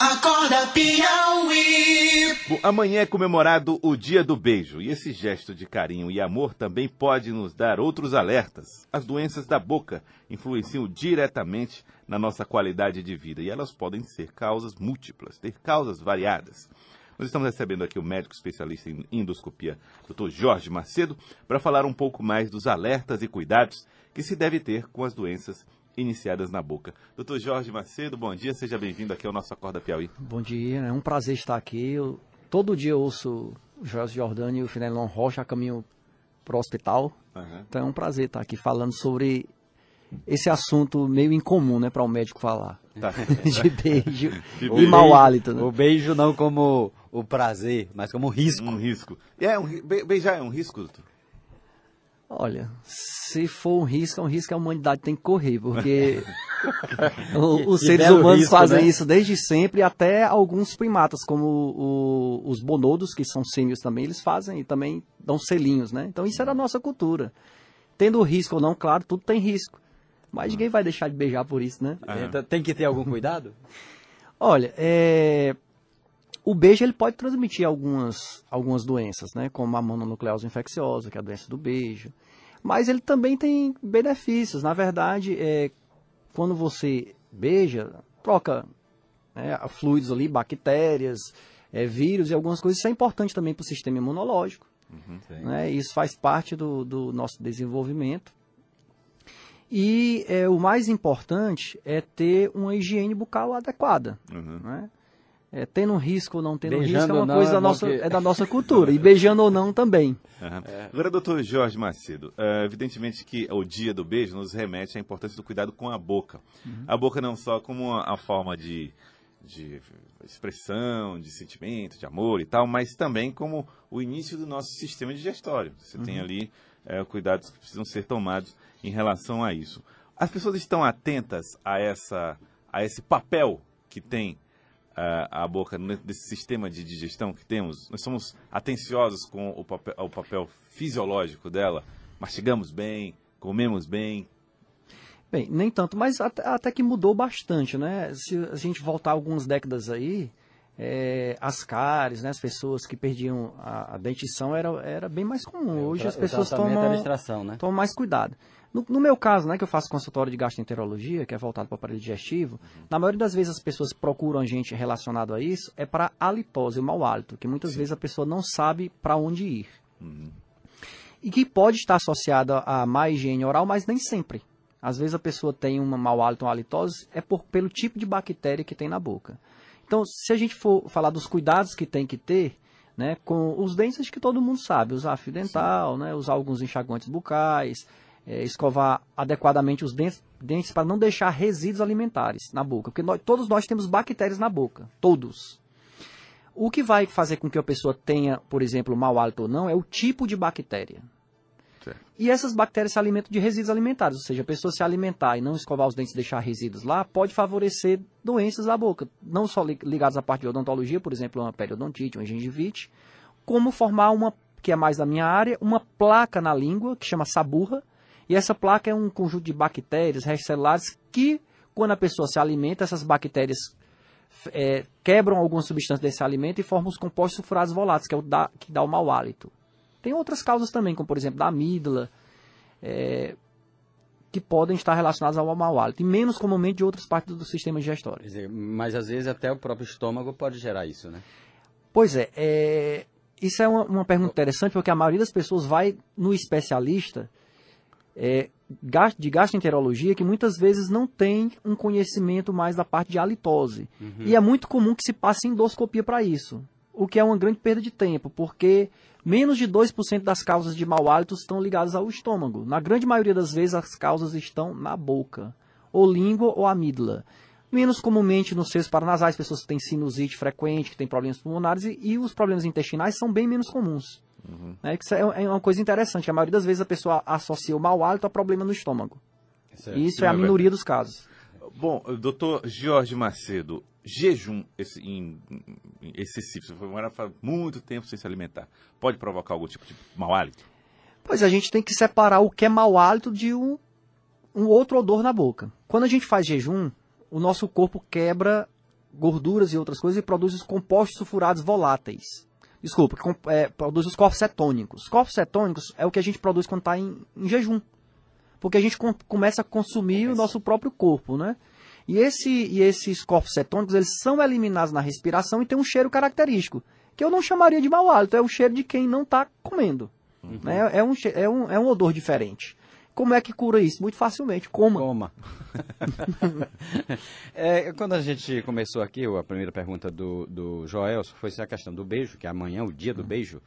Acorda Piauí. Amanhã é comemorado o Dia do Beijo e esse gesto de carinho e amor também pode nos dar outros alertas. As doenças da boca influenciam diretamente na nossa qualidade de vida e elas podem ser causas múltiplas, ter causas variadas. Nós estamos recebendo aqui o médico especialista em endoscopia, Dr. Jorge Macedo, para falar um pouco mais dos alertas e cuidados que se deve ter com as doenças iniciadas na boca. Doutor Jorge Macedo, bom dia, seja bem-vindo aqui ao nosso Acorda Piauí. Bom dia, é um prazer estar aqui. Eu, todo dia eu ouço o Jorge Jordani e o Finelon Rocha a caminho para o hospital. Uhum. Então é um prazer estar aqui falando sobre esse assunto meio incomum, né, para um médico falar. Tá. de beijo de e mau hálito. Né? O beijo não como o prazer, mas como risco. Um risco. É, um, beijar é um risco, doutor? Olha, se for um risco, é um risco que a humanidade tem que correr, porque o, os seres humanos risco, fazem né? isso desde sempre, até alguns primatas, como o, os bonodos, que são símios também, eles fazem e também dão selinhos, né? Então isso é da nossa cultura. Tendo risco ou não, claro, tudo tem risco. Mas ninguém vai deixar de beijar por isso, né? Então, tem que ter algum cuidado? Olha, é, o beijo ele pode transmitir algumas, algumas doenças, né? Como a mononucleose infecciosa, que é a doença do beijo. Mas ele também tem benefícios. Na verdade, é, quando você beija, troca né, fluidos ali, bactérias, é, vírus e algumas coisas. Isso é importante também para o sistema imunológico. Uhum, né? Isso faz parte do, do nosso desenvolvimento. E é, o mais importante é ter uma higiene bucal adequada. Uhum. Né? É, tendo risco ou não tendo beijando risco é uma coisa é da, nossa, é da nossa cultura. e beijando ou não também. Uhum. É. Agora, doutor Jorge Macedo, é, evidentemente que o dia do beijo nos remete à importância do cuidado com a boca. Uhum. A boca não só como a, a forma de, de expressão, de sentimento, de amor e tal, mas também como o início do nosso sistema digestório. Você uhum. tem ali é, cuidados que precisam ser tomados em relação a isso. As pessoas estão atentas a, essa, a esse papel que tem a, boca desse sistema de digestão que temos? Nós somos atenciosos com o papel, o papel fisiológico dela? Mastigamos bem, comemos bem? Bem, nem tanto, mas até, até que mudou bastante, né? Se a gente voltar algumas décadas aí, é, as cáries, né, as pessoas que perdiam a, a dentição era, era bem mais comum. É, Hoje as pessoas tomam, né? tomam mais cuidado. No, no, meu caso, né, que eu faço consultório de gastroenterologia, que é voltado para o aparelho digestivo, uhum. na maioria das vezes as pessoas procuram a gente relacionado a isso, é para halitose, o mau hálito, que muitas Sim. vezes a pessoa não sabe para onde ir. Uhum. E que pode estar associada a má higiene oral, mas nem sempre. Às vezes a pessoa tem um mau hálito, uma halitose, é por, pelo tipo de bactéria que tem na boca. Então, se a gente for falar dos cuidados que tem que ter, né, com os dentes, acho que todo mundo sabe, usar fio dental, né, usar alguns enxaguantes bucais, é, escovar adequadamente os dentes, dentes para não deixar resíduos alimentares na boca, porque nós, todos nós temos bactérias na boca, todos. O que vai fazer com que a pessoa tenha, por exemplo, mau hálito ou não, é o tipo de bactéria. Certo. E essas bactérias se alimentam de resíduos alimentares, ou seja, a pessoa se alimentar e não escovar os dentes e deixar resíduos lá, pode favorecer doenças da boca, não só ligadas à parte de odontologia, por exemplo, uma periodontite, uma gengivite, como formar uma, que é mais da minha área, uma placa na língua, que chama saburra, e essa placa é um conjunto de bactérias, celulares, que quando a pessoa se alimenta, essas bactérias é, quebram algumas substâncias desse alimento e formam os compostos sulfurados voláteis, que é o da, que dá o mau hálito. Tem outras causas também, como por exemplo da amígdala, é, que podem estar relacionadas ao mau hálito, e menos comumente de outras partes do sistema digestório. Dizer, mas às vezes até o próprio estômago pode gerar isso, né? Pois é, é isso é uma, uma pergunta interessante, porque a maioria das pessoas vai no especialista é, de gastroenterologia que muitas vezes não tem um conhecimento mais da parte de halitose. Uhum. E é muito comum que se passe endoscopia para isso, o que é uma grande perda de tempo, porque menos de 2% das causas de mau hálito estão ligadas ao estômago. Na grande maioria das vezes as causas estão na boca, ou língua ou amígdala. Menos comumente nos seios paranasais, pessoas que têm sinusite frequente, que têm problemas pulmonares, e, e os problemas intestinais são bem menos comuns. Uhum. É, isso é, é uma coisa interessante. A maioria das vezes a pessoa associa o mau hálito a problema no estômago. Certo. E isso é a minoria dos casos. Bom, doutor Jorge Macedo, jejum excessivo, você foi muito tempo sem se alimentar, pode provocar algum tipo de mau hálito? Pois a gente tem que separar o que é mau hálito de um, um outro odor na boca. Quando a gente faz jejum, o nosso corpo quebra gorduras e outras coisas e produz os compostos sulfurados voláteis. Desculpa, é, produz os corpos cetônicos. Os corpos cetônicos é o que a gente produz quando está em, em, jejum. Porque a gente com, começa a consumir o nosso próprio corpo, né? E, esse, e esses corpos cetônicos, eles são eliminados na respiração e tem um cheiro característico, que eu não chamaria de mau hálito, é o cheiro de quem não está comendo. Uhum. Né? É, um, é, um, é um odor diferente. Como é que cura isso? Muito facilmente, coma. Coma. é, quando a gente começou aqui, a primeira pergunta do, do Joel foi a questão do beijo, que é amanhã, o dia do beijo.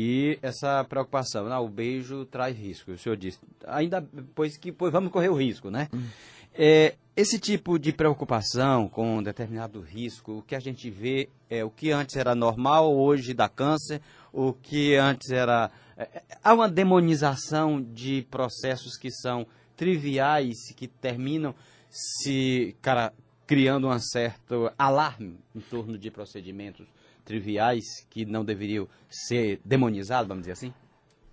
E essa preocupação, não, o beijo traz risco. O senhor disse, ainda pois que pois vamos correr o risco, né? Hum. É, esse tipo de preocupação com um determinado risco, o que a gente vê é o que antes era normal, hoje dá câncer, o que antes era. É, é, há uma demonização de processos que são triviais, que terminam se cara, criando um certo alarme em torno de procedimentos triviais que não deveriam ser demonizados, vamos dizer assim?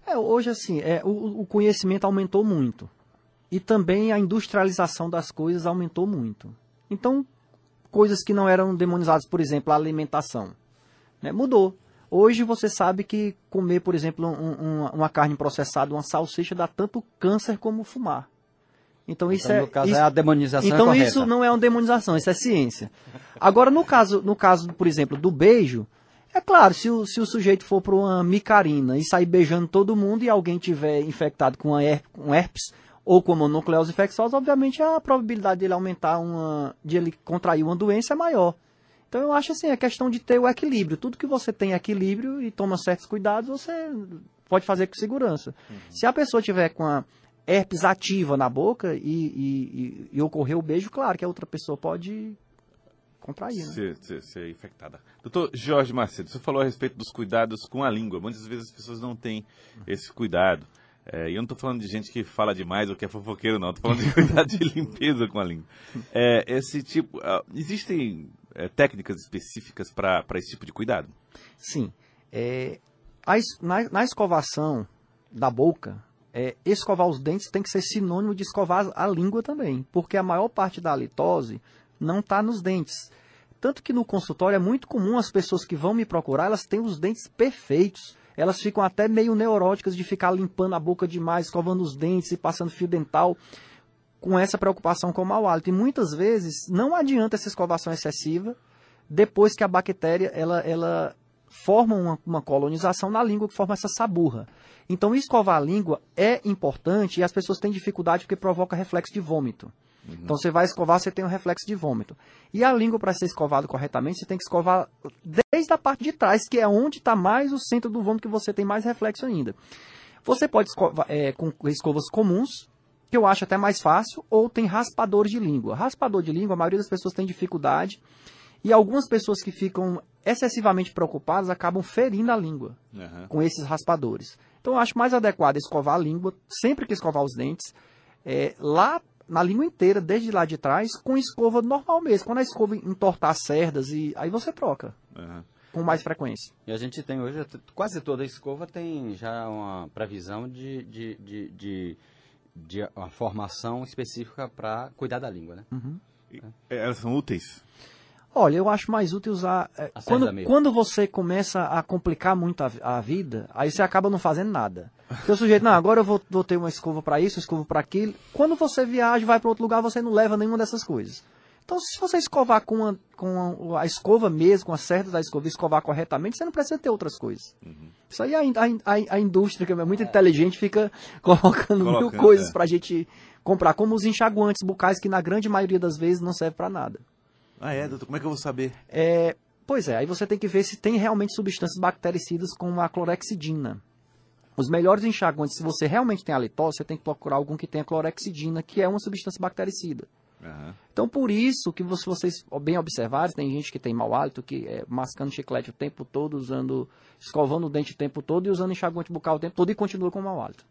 É, hoje, assim, é, o, o conhecimento aumentou muito. E também a industrialização das coisas aumentou muito. Então, coisas que não eram demonizadas, por exemplo, a alimentação, né, mudou. Hoje você sabe que comer, por exemplo, um, um, uma carne processada, uma salsicha, dá tanto câncer como fumar. Então, isso então, é. No caso, isso, é a demonização. Então, é isso não é uma demonização, isso é ciência. Agora, no caso, no caso, por exemplo, do beijo, é claro, se o, se o sujeito for para uma micarina e sair beijando todo mundo e alguém tiver infectado com um herpes ou com mononucleose infecciosa, obviamente a probabilidade dele aumentar uma. de ele contrair uma doença é maior. Então eu acho assim, é questão de ter o equilíbrio. Tudo que você tem equilíbrio e toma certos cuidados, você pode fazer com segurança. Uhum. Se a pessoa tiver com a herpes ativa na boca e, e, e, ocorrer o beijo, claro que a outra pessoa pode contrair, né? Ser, ser, ser, infectada. Doutor Jorge Macedo, você falou a respeito dos cuidados com a língua. Muitas vezes as pessoas não têm esse cuidado. É, e eu não estou falando de gente que fala demais ou que é fofoqueiro, não. Estou falando de cuidado de limpeza com a língua. É, esse tipo. Uh, existem é, técnicas específicas para esse tipo de cuidado? Sim. É, a, na, na, escovação da boca, é, escovar os dentes tem que ser sinônimo de escovar a língua também, porque a maior parte da halitose não está nos dentes. Tanto que no consultório é muito comum as pessoas que vão me procurar, elas têm os dentes perfeitos elas ficam até meio neuróticas de ficar limpando a boca demais, escovando os dentes e passando fio dental com essa preocupação com o mau hálito. E muitas vezes não adianta essa escovação excessiva depois que a bactéria ela, ela forma uma, uma colonização na língua que forma essa saburra. Então, escovar a língua é importante e as pessoas têm dificuldade porque provoca reflexo de vômito. Uhum. Então você vai escovar, você tem um reflexo de vômito. E a língua, para ser escovado corretamente, você tem que escovar desde a parte de trás, que é onde está mais o centro do vômito, que você tem mais reflexo ainda. Você pode escovar é, com escovas comuns, que eu acho até mais fácil, ou tem raspador de língua. Raspador de língua, a maioria das pessoas tem dificuldade. E algumas pessoas que ficam excessivamente preocupadas acabam ferindo a língua uhum. com esses raspadores. Então eu acho mais adequado escovar a língua, sempre que escovar os dentes, é, lá na língua inteira, desde lá de trás, com escova normal mesmo. Quando a escova entortar as cerdas, e aí você troca. Uhum. Com mais frequência. E a gente tem hoje, quase toda a escova tem já uma previsão de, de, de, de, de uma formação específica para cuidar da língua, né? Uhum. É, elas são úteis? Olha, eu acho mais útil usar. É, quando, quando você começa a complicar muito a, a, vida, aí você acaba não fazendo nada. Porque o sujeito, não, agora eu vou, vou ter uma escova para isso, uma escova para aquilo. Quando você viaja, vai para outro lugar, você não leva nenhuma dessas coisas. Então, se você escovar com a, com a, escova mesmo, com a certa da escova, escovar corretamente, você não precisa ter outras coisas. Uhum. Isso aí a, a, a, indústria, que é muito é. inteligente, fica colocando, colocando mil coisas é. para a gente comprar, como os enxaguantes bucais, que na grande maioria das vezes não serve para nada. Ah, é, doutor? Como é que eu vou saber? É, pois é, aí você tem que ver se tem realmente substâncias bactericidas como a clorexidina. Os melhores enxaguantes, se você realmente tem halitose, você tem que procurar algum que tenha clorexidina, que é uma substância bactericida. Uhum. Então, por isso que se vocês bem observarem, tem gente que tem mau hálito, que é mascando chiclete o tempo todo, usando, escovando o dente o tempo todo e usando enxaguante bucal o tempo todo e continua com mau hálito.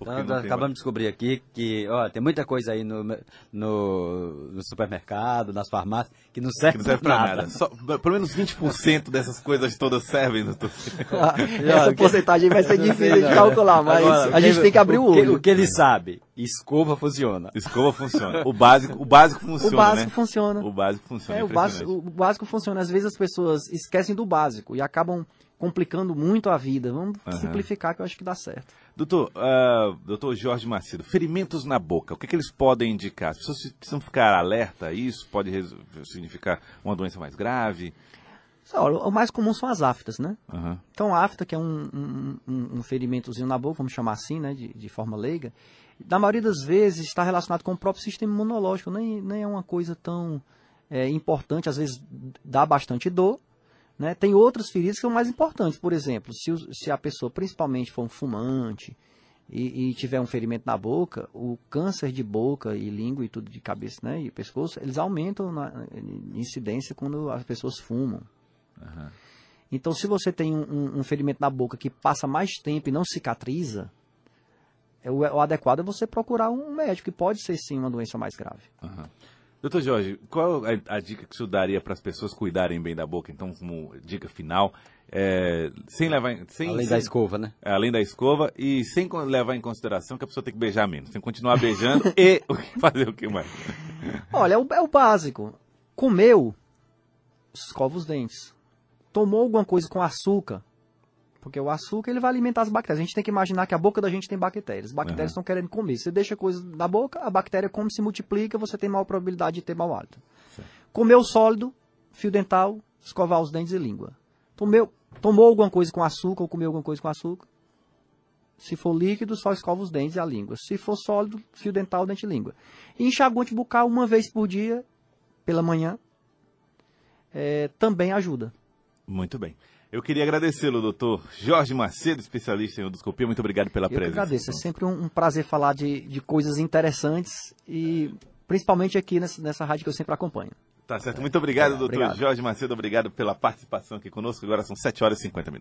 Porque Então, nós acabamos mais. de descobrir aqui que ó, tem muita coisa aí no, no, no supermercado, nas farmácias, que não serve, Que não serve pra nada. Só, pelo menos 20% dessas coisas todas servem, doutor. Essa porcentagem vai ser difícil de calcular, mas Agora, a gente que- tem que abrir o que- olho. O que ele sabe, escova funciona. Escova funciona. O básico, o básico O funciona, básico né? funciona. O básico funciona. É, o básico, o básico funciona. Às vezes as pessoas esquecem do básico e acabam complicando muito a vida. Vamos Aham. simplificar que eu acho que dá certo. Doutor, ah, doutor Jorge Macedo, ferimentos na boca, o que, que eles podem indicar? As pessoas precisam ficar alerta a isso? Pode significar uma doença mais grave? Olha, o mais comum são as aftas, né? Aham. Então, a afta, que é um, um, um- um ferimentozinho na boca, vamos chamar assim, né, de, de forma leiga, na maioria das vezes está relacionado com o próprio sistema imunológico, nem, nem é uma coisa tão é, importante, às vezes dá bastante dor, né? Tem outras feridas que são mais importantes, por exemplo, se, se a pessoa principalmente for um fumante e, e tiver um ferimento na boca, o câncer de boca e língua e tudo de cabeça né, e pescoço, eles aumentam na incidência quando as pessoas fumam. Então, se você tem um, um- ferimento na boca que passa mais tempo e não cicatriza, é o, o adequado é você procurar um médico, que pode ser sim uma doença mais grave. Doutor Jorge, qual a, a dica que o senhor daria para as pessoas cuidarem bem da boca? Então, como dica final, é, sem levar em- sem, Além sem- da escova, né? é, além da escova e sem levar em consideração que a pessoa tem que beijar menos, tem que continuar beijando e fazer o que mais? Olha, é o, é o básico. Comeu, escova os dentes. Tomou alguma coisa com açúcar, porque o açúcar ele vai alimentar as bactérias. A gente tem que imaginar que a boca da gente tem bactérias. As bactérias estão querendo comer. Você deixa coisa na boca, a bactéria come, se multiplica, você tem maior probabilidade de ter mau hálito. Comeu sólido, fio dental, escovar os dentes e língua. Tomeu, tomou alguma coisa com açúcar ou comeu alguma coisa com açúcar. Se for líquido, só escova os dentes e a língua. Se for sólido, fio dental, dente e língua. E enxaguante bucal uma vez por dia, pela manhã, é, também ajuda. Muito bem. Eu queria agradecê-lo, doutor Jorge Macedo, especialista em endoscopia. Muito obrigado pela Eu presença. agradeço. É sempre um, um prazer falar de, de coisas interessantes e principalmente aqui nessa, nessa rádio que eu sempre acompanho. Tá certo. Muito obrigado, É, doutor obrigado. Jorge Macedo. Obrigado pela participação aqui conosco. Agora são 7 horas e 50 minutos.